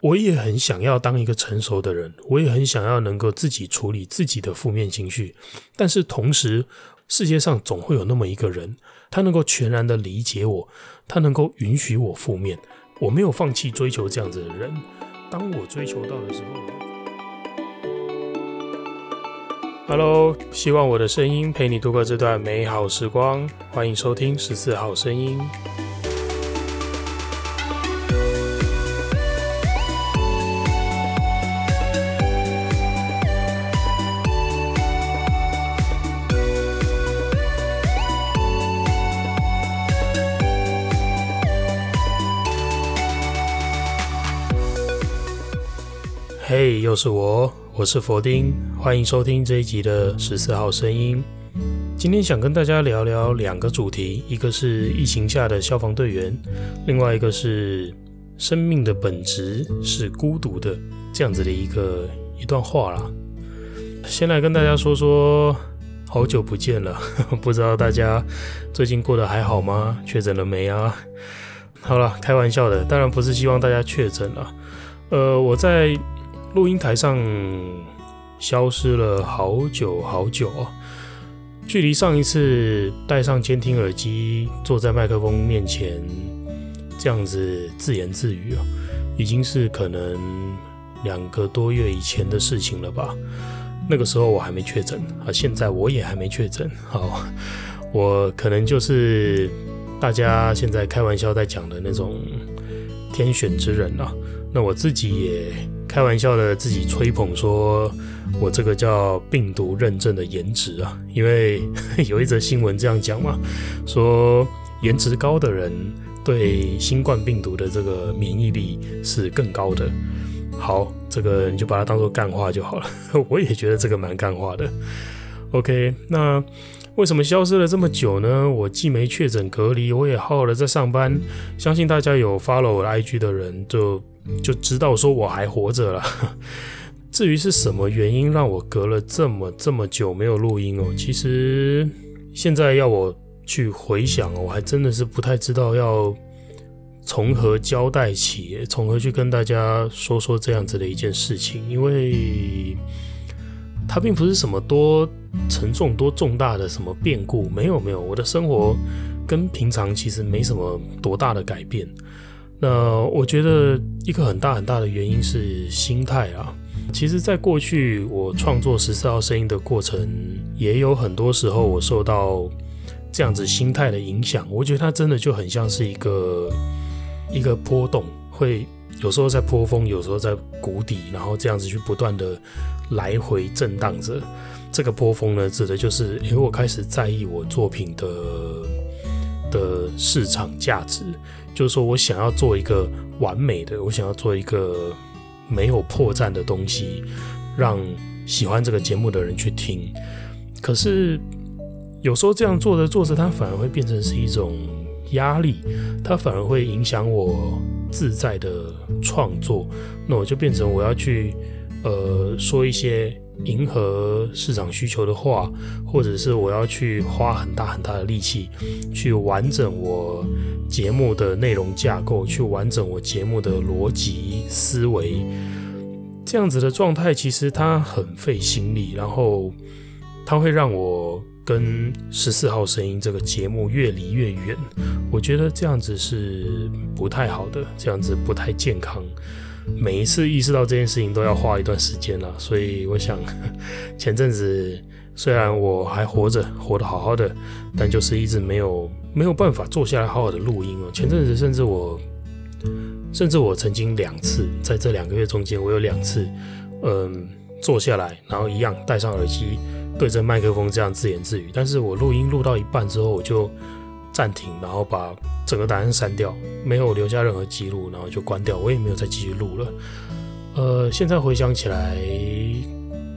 我也很想要当一个成熟的人，我也很想要能够自己处理自己的负面情绪。但是同时，世界上总会有那么一个人，他能够全然的理解我，他能够允许我负面。我没有放弃追求这样子的人。当我追求到的时候，Hello，希望我的声音陪你度过这段美好时光。欢迎收听十四号声音。又是我，我是佛丁，欢迎收听这一集的十四号声音。今天想跟大家聊聊两个主题，一个是疫情下的消防队员，另外一个是生命的本质是孤独的这样子的一个一段话啦。先来跟大家说说，好久不见了，不知道大家最近过得还好吗？确诊了没啊？好了，开玩笑的，当然不是希望大家确诊了。呃，我在。录音台上消失了好久好久哦，距离上一次戴上监听耳机，坐在麦克风面前这样子自言自语啊，已经是可能两个多月以前的事情了吧。那个时候我还没确诊啊，现在我也还没确诊。好，我可能就是大家现在开玩笑在讲的那种天选之人啊。那我自己也。开玩笑的，自己吹捧说，我这个叫病毒认证的颜值啊，因为 有一则新闻这样讲嘛，说颜值高的人对新冠病毒的这个免疫力是更高的。好，这个你就把它当做干话就好了。我也觉得这个蛮干话的。OK，那为什么消失了这么久呢？我既没确诊隔离，我也好好的在上班。相信大家有 follow 我的 IG 的人就。就知道说我还活着了。至于是什么原因让我隔了这么这么久没有录音哦，其实现在要我去回想，我还真的是不太知道要从何交代起，从何去跟大家说说这样子的一件事情，因为它并不是什么多沉重、多重大的什么变故，没有没有，我的生活跟平常其实没什么多大的改变。那我觉得一个很大很大的原因是心态啊。其实，在过去我创作十四号声音的过程，也有很多时候我受到这样子心态的影响。我觉得它真的就很像是一个一个波动，会有时候在波峰，有时候在谷底，然后这样子去不断的来回震荡着。这个波峰呢，指的就是因为我开始在意我作品的的市场价值。就是说我想要做一个完美的，我想要做一个没有破绽的东西，让喜欢这个节目的人去听。可是有时候这样做着做着，它反而会变成是一种压力，它反而会影响我自在的创作。那我就变成我要去呃说一些。迎合市场需求的话，或者是我要去花很大很大的力气去完整我节目的内容架构，去完整我节目的逻辑思维，这样子的状态其实它很费心力，然后它会让我跟十四号声音这个节目越离越远。我觉得这样子是不太好的，这样子不太健康。每一次意识到这件事情都要花一段时间了，所以我想，前阵子虽然我还活着，活得好好的，但就是一直没有没有办法坐下来好好的录音哦。前阵子甚至我，甚至我曾经两次在这两个月中间，我有两次，嗯，坐下来，然后一样戴上耳机，对着麦克风这样自言自语。但是我录音录到一半之后，我就暂停，然后把。整个答案删掉，没有留下任何记录，然后就关掉，我也没有再继续录了。呃，现在回想起来，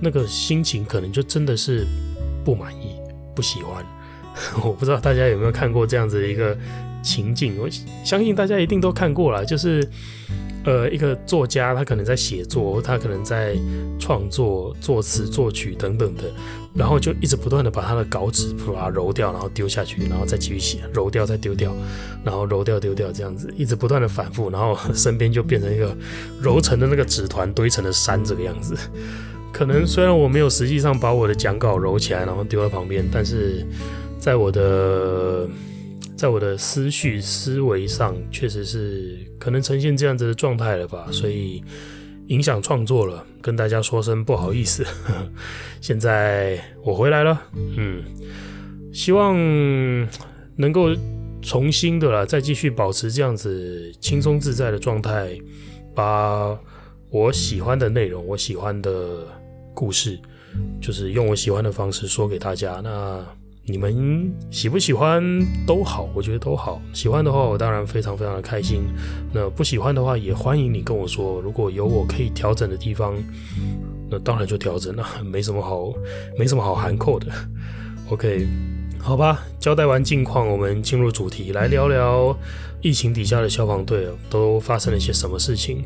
那个心情可能就真的是不满意、不喜欢，我不知道大家有没有看过这样子的一个情境，我相信大家一定都看过了，就是。呃，一个作家，他可能在写作，他可能在创作、作词、作曲等等的，然后就一直不断的把他的稿纸把它揉掉，然后丢下去，然后再继续写，揉掉再丢掉，然后揉掉丢掉，这样子一直不断的反复，然后身边就变成一个揉成的那个纸团堆成的山这个样子。可能虽然我没有实际上把我的讲稿揉起来，然后丢在旁边，但是在我的。在我的思绪思维上，确实是可能呈现这样子的状态了吧，所以影响创作了，跟大家说声不好意思。现在我回来了，嗯，希望能够重新的啦，再继续保持这样子轻松自在的状态，把我喜欢的内容，我喜欢的故事，就是用我喜欢的方式说给大家。那。你们喜不喜欢都好，我觉得都好。喜欢的话，我当然非常非常的开心。那不喜欢的话，也欢迎你跟我说。如果有我可以调整的地方，那当然就调整了，没什么好，没什么好含扣的。OK，好吧，交代完近况，我们进入主题，来聊聊疫情底下的消防队都发生了些什么事情。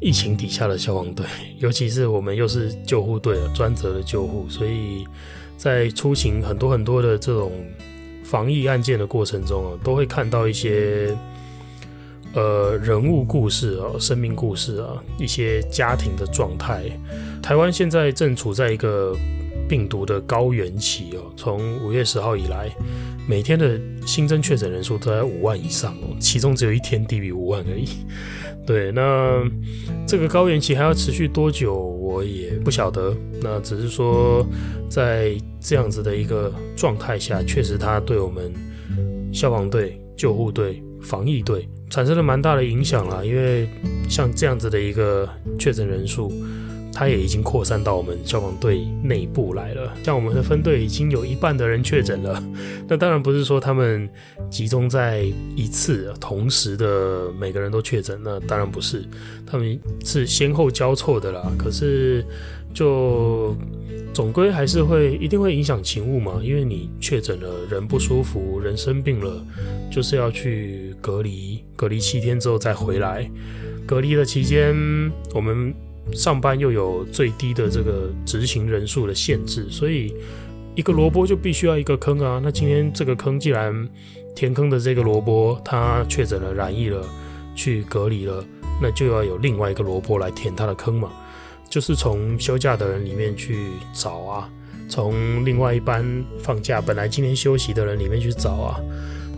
疫情底下的消防队，尤其是我们又是救护队，专责的救护，所以。在出行很多很多的这种防疫案件的过程中啊，都会看到一些呃人物故事啊、生命故事啊、一些家庭的状态。台湾现在正处在一个病毒的高原期哦，从五月十号以来，每天的新增确诊人数都在五万以上哦，其中只有一天低于五万而已。对，那这个高原期还要持续多久，我也不晓得。那只是说，在这样子的一个状态下，确实它对我们消防队、救护队、防疫队产生了蛮大的影响啦。因为像这样子的一个确诊人数。它也已经扩散到我们消防队内部来了。像我们的分队已经有一半的人确诊了。那当然不是说他们集中在一次同时的每个人都确诊，那当然不是，他们是先后交错的啦。可是就总归还是会一定会影响勤务嘛，因为你确诊了，人不舒服，人生病了，就是要去隔离，隔离七天之后再回来。隔离的期间，我们。上班又有最低的这个执行人数的限制，所以一个萝卜就必须要一个坑啊。那今天这个坑既然填坑的这个萝卜他确诊了染疫了，去隔离了，那就要有另外一个萝卜来填他的坑嘛，就是从休假的人里面去找啊，从另外一班放假本来今天休息的人里面去找啊。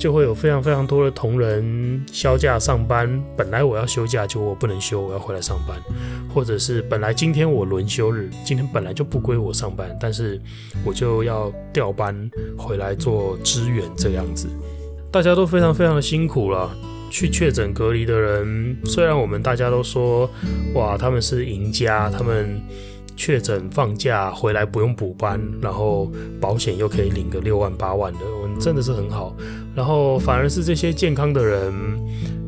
就会有非常非常多的同仁休假上班，本来我要休假，就我不能休，我要回来上班，或者是本来今天我轮休日，今天本来就不归我上班，但是我就要调班回来做支援，这样子，大家都非常非常的辛苦了。去确诊隔离的人，虽然我们大家都说，哇，他们是赢家，他们。确诊放假回来不用补班，然后保险又可以领个六万八万的，我真的是很好。然后反而是这些健康的人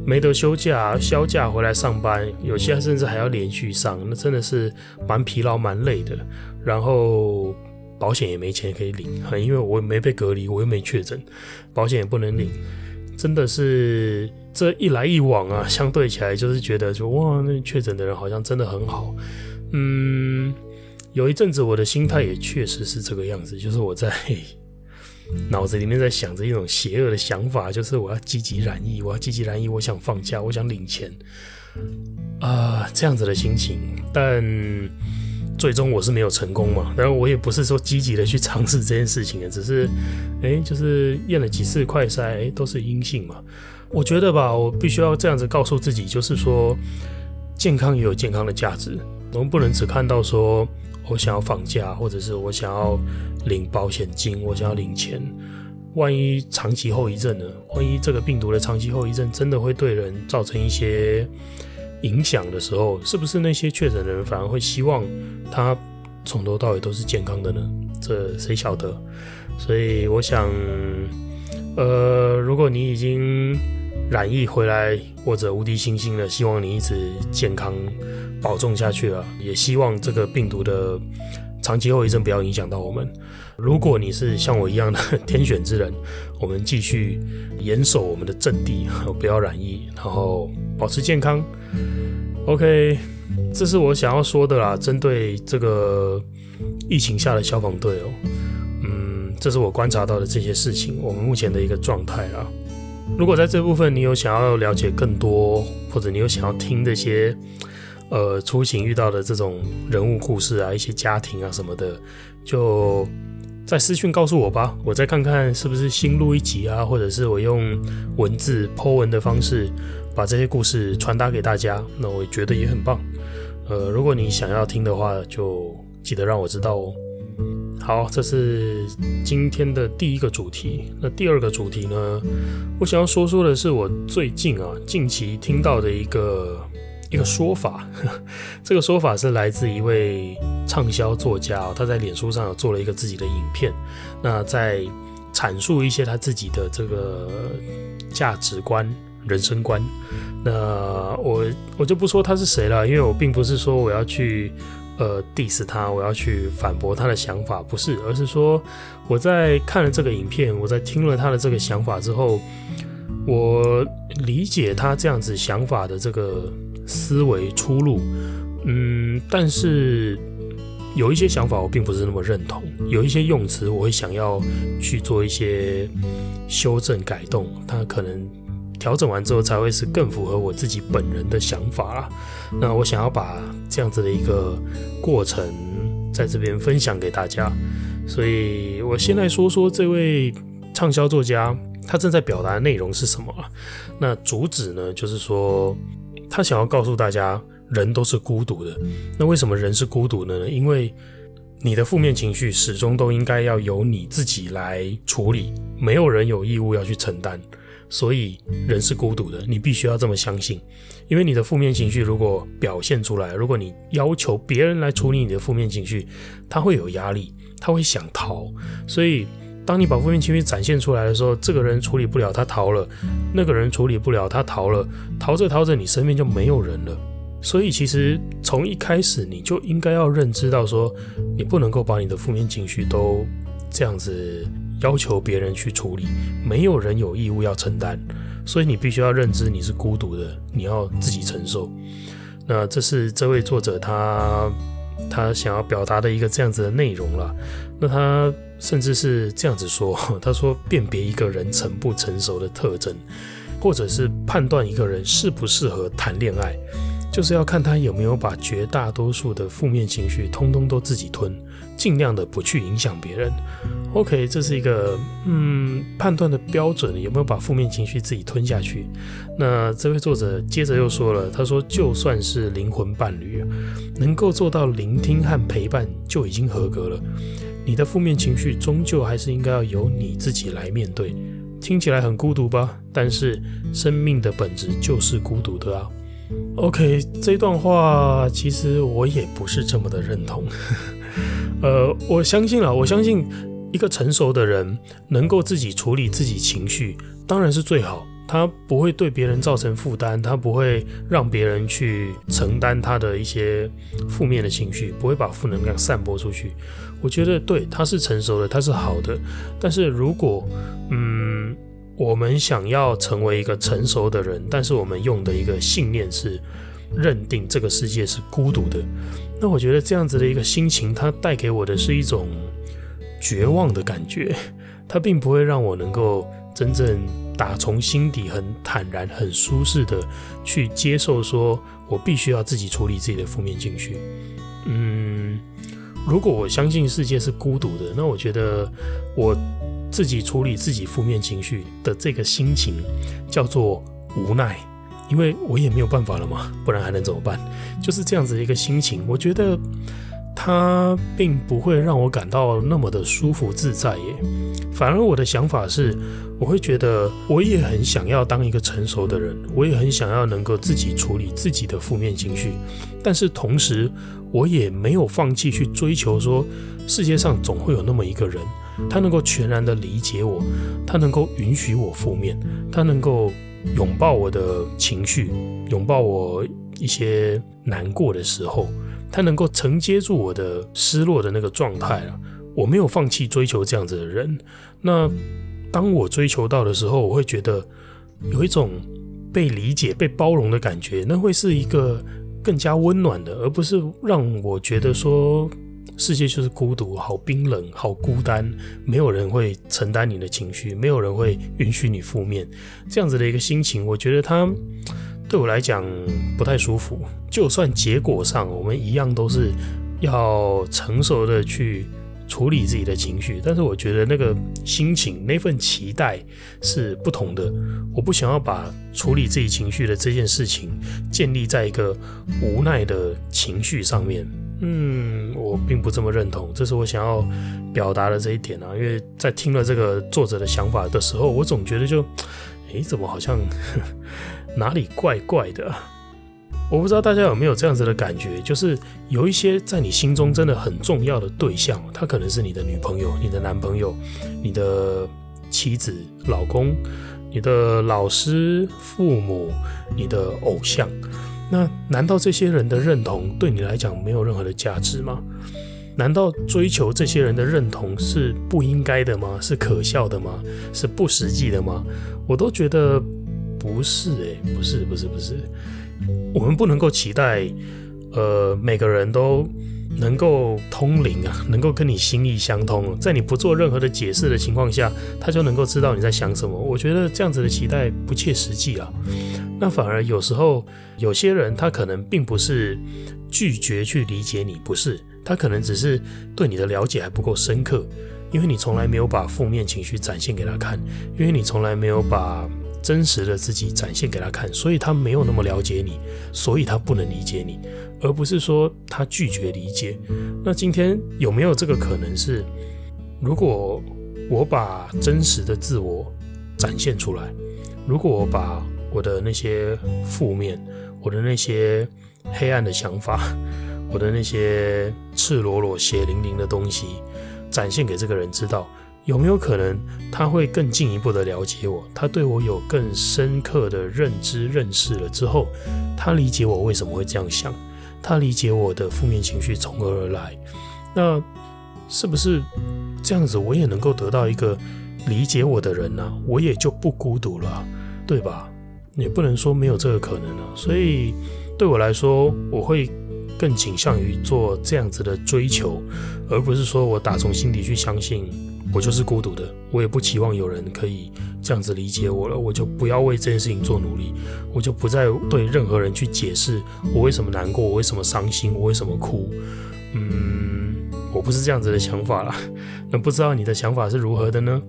没得休假，销假回来上班，有些甚至还要连续上，那真的是蛮疲劳蛮累的。然后保险也没钱可以领，因为我没被隔离，我又没确诊，保险也不能领，真的是这一来一往啊，相对起来就是觉得说哇，那确诊的人好像真的很好。嗯，有一阵子我的心态也确实是这个样子，就是我在 脑子里面在想着一种邪恶的想法，就是我要积极染疫，我要积极染疫，我想放假，我想领钱，啊、这样子的心情。但最终我是没有成功嘛，当然我也不是说积极的去尝试这件事情的，只是，哎，就是验了几次快筛，哎，都是阴性嘛。我觉得吧，我必须要这样子告诉自己，就是说，健康也有健康的价值。我们不能只看到说，我想要放假，或者是我想要领保险金，我想要领钱。万一长期后遗症呢？万一这个病毒的长期后遗症真的会对人造成一些影响的时候，是不是那些确诊的人反而会希望他从头到尾都是健康的呢？这谁晓得？所以我想，呃，如果你已经染疫回来，或者无敌星星的，希望你一直健康。保重下去啊，也希望这个病毒的长期后遗症不要影响到我们。如果你是像我一样的天选之人，我们继续严守我们的阵地，不要染疫，然后保持健康。OK，这是我想要说的啦。针对这个疫情下的消防队哦，嗯，这是我观察到的这些事情，我们目前的一个状态啦。如果在这部分你有想要了解更多，或者你有想要听这些，呃，出行遇到的这种人物故事啊，一些家庭啊什么的，就在私讯告诉我吧，我再看看是不是新录一集啊，或者是我用文字 po 文的方式把这些故事传达给大家，那我觉得也很棒。呃，如果你想要听的话，就记得让我知道哦。好，这是今天的第一个主题。那第二个主题呢？我想要说说的是我最近啊，近期听到的一个一个说法。这个说法是来自一位畅销作家，他在脸书上有做了一个自己的影片，那在阐述一些他自己的这个价值观、人生观。那我我就不说他是谁了，因为我并不是说我要去。呃，diss 他，我要去反驳他的想法，不是，而是说我在看了这个影片，我在听了他的这个想法之后，我理解他这样子想法的这个思维出路，嗯，但是有一些想法我并不是那么认同，有一些用词我会想要去做一些修正改动，他可能。调整完之后才会是更符合我自己本人的想法啦。那我想要把这样子的一个过程在这边分享给大家，所以我先来说说这位畅销作家他正在表达的内容是什么。那主旨呢，就是说他想要告诉大家，人都是孤独的。那为什么人是孤独的呢？因为你的负面情绪始终都应该要由你自己来处理，没有人有义务要去承担。所以人是孤独的，你必须要这么相信，因为你的负面情绪如果表现出来，如果你要求别人来处理你的负面情绪，他会有压力，他会想逃。所以当你把负面情绪展现出来的时候，这个人处理不了，他逃了；那个人处理不了，他逃了。逃着逃着，你身边就没有人了。所以其实从一开始你就应该要认知到，说你不能够把你的负面情绪都这样子。要求别人去处理，没有人有义务要承担，所以你必须要认知你是孤独的，你要自己承受。那这是这位作者他他想要表达的一个这样子的内容了。那他甚至是这样子说，他说辨别一个人成不成熟的特征，或者是判断一个人适不适合谈恋爱，就是要看他有没有把绝大多数的负面情绪通通都自己吞，尽量的不去影响别人。OK，这是一个嗯判断的标准，有没有把负面情绪自己吞下去？那这位作者接着又说了，他说就算是灵魂伴侣，能够做到聆听和陪伴就已经合格了。你的负面情绪终究还是应该要由你自己来面对。听起来很孤独吧？但是生命的本质就是孤独的啊。OK，这段话其实我也不是这么的认同。呃，我相信了，我相信。一个成熟的人能够自己处理自己情绪，当然是最好。他不会对别人造成负担，他不会让别人去承担他的一些负面的情绪，不会把负能量散播出去。我觉得对，他是成熟的，他是好的。但是如果嗯，我们想要成为一个成熟的人，但是我们用的一个信念是认定这个世界是孤独的，那我觉得这样子的一个心情，它带给我的是一种。绝望的感觉，它并不会让我能够真正打从心底很坦然、很舒适的去接受，说我必须要自己处理自己的负面情绪。嗯，如果我相信世界是孤独的，那我觉得我自己处理自己负面情绪的这个心情叫做无奈，因为我也没有办法了嘛，不然还能怎么办？就是这样子的一个心情，我觉得。它并不会让我感到那么的舒服自在耶，反而我的想法是，我会觉得我也很想要当一个成熟的人，我也很想要能够自己处理自己的负面情绪，但是同时我也没有放弃去追求说，世界上总会有那么一个人，他能够全然的理解我，他能够允许我负面，他能够拥抱我的情绪，拥抱我一些难过的时候。他能够承接住我的失落的那个状态啊。我没有放弃追求这样子的人。那当我追求到的时候，我会觉得有一种被理解、被包容的感觉，那会是一个更加温暖的，而不是让我觉得说。世界就是孤独，好冰冷，好孤单，没有人会承担你的情绪，没有人会允许你负面，这样子的一个心情，我觉得它对我来讲不太舒服。就算结果上我们一样都是要成熟的去处理自己的情绪，但是我觉得那个心情，那份期待是不同的。我不想要把处理自己情绪的这件事情建立在一个无奈的情绪上面。嗯，我并不这么认同，这是我想要表达的这一点啊。因为在听了这个作者的想法的时候，我总觉得就，诶，怎么好像 哪里怪怪的？我不知道大家有没有这样子的感觉，就是有一些在你心中真的很重要的对象，他可能是你的女朋友、你的男朋友、你的妻子、老公、你的老师、父母、你的偶像。那难道这些人的认同对你来讲没有任何的价值吗？难道追求这些人的认同是不应该的吗？是可笑的吗？是不实际的吗？我都觉得不是诶、不是，不是，不是。我们不能够期待，呃，每个人都能够通灵啊，能够跟你心意相通，在你不做任何的解释的情况下，他就能够知道你在想什么。我觉得这样子的期待不切实际啊。那反而有时候，有些人他可能并不是拒绝去理解你，不是，他可能只是对你的了解还不够深刻，因为你从来没有把负面情绪展现给他看，因为你从来没有把真实的自己展现给他看，所以他没有那么了解你，所以他不能理解你，而不是说他拒绝理解。那今天有没有这个可能是，如果我把真实的自我展现出来，如果我把我的那些负面，我的那些黑暗的想法，我的那些赤裸裸、血淋淋的东西，展现给这个人知道，有没有可能他会更进一步的了解我？他对我有更深刻的认知、认识了之后，他理解我为什么会这样想，他理解我的负面情绪从何而来。那是不是这样子，我也能够得到一个理解我的人呢、我也就不孤独了，对吧？也不能说没有这个可能啊，所以对我来说，我会更倾向于做这样子的追求，而不是说我打从心底去相信我就是孤独的，我也不期望有人可以这样子理解我了，我就不要为这件事情做努力，我就不再对任何人去解释我为什么难过，我为什么伤心，我为什么哭。嗯，我不是这样子的想法啦。那不知道你的想法是如何的呢？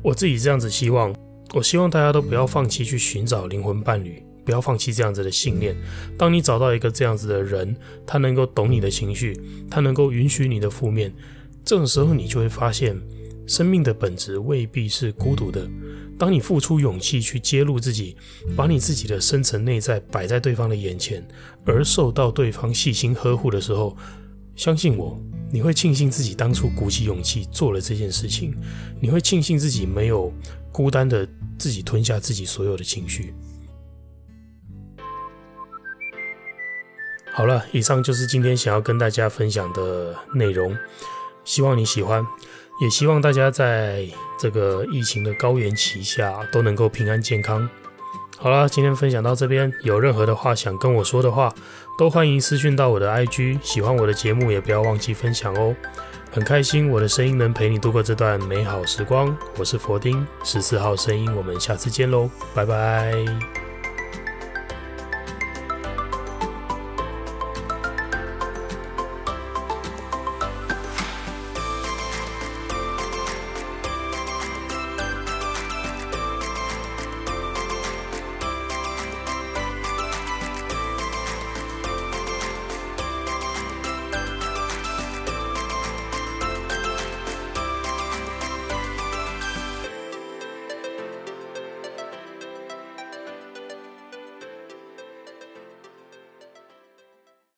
我自己这样子希望。我希望大家都不要放弃去寻找灵魂伴侣，不要放弃这样子的信念。当你找到一个这样子的人，他能够懂你的情绪，他能够允许你的负面，这种时候你就会发现，生命的本质未必是孤独的。当你付出勇气去揭露自己，把你自己的深层内在摆在对方的眼前，而受到对方细心呵护的时候，相信我，你会庆幸自己当初鼓起勇气做了这件事情，你会庆幸自己没有孤单的自己吞下自己所有的情绪。好了，以上就是今天想要跟大家分享的内容，希望你喜欢，也希望大家在这个疫情的高原期下都能够平安健康。好了，今天分享到这边，有任何的话想跟我说的话，都欢迎私讯到我的 IG。喜欢我的节目，也不要忘记分享哦。很开心我的声音能陪你度过这段美好时光。我是佛丁，十四号声音，我们下次见喽，拜拜。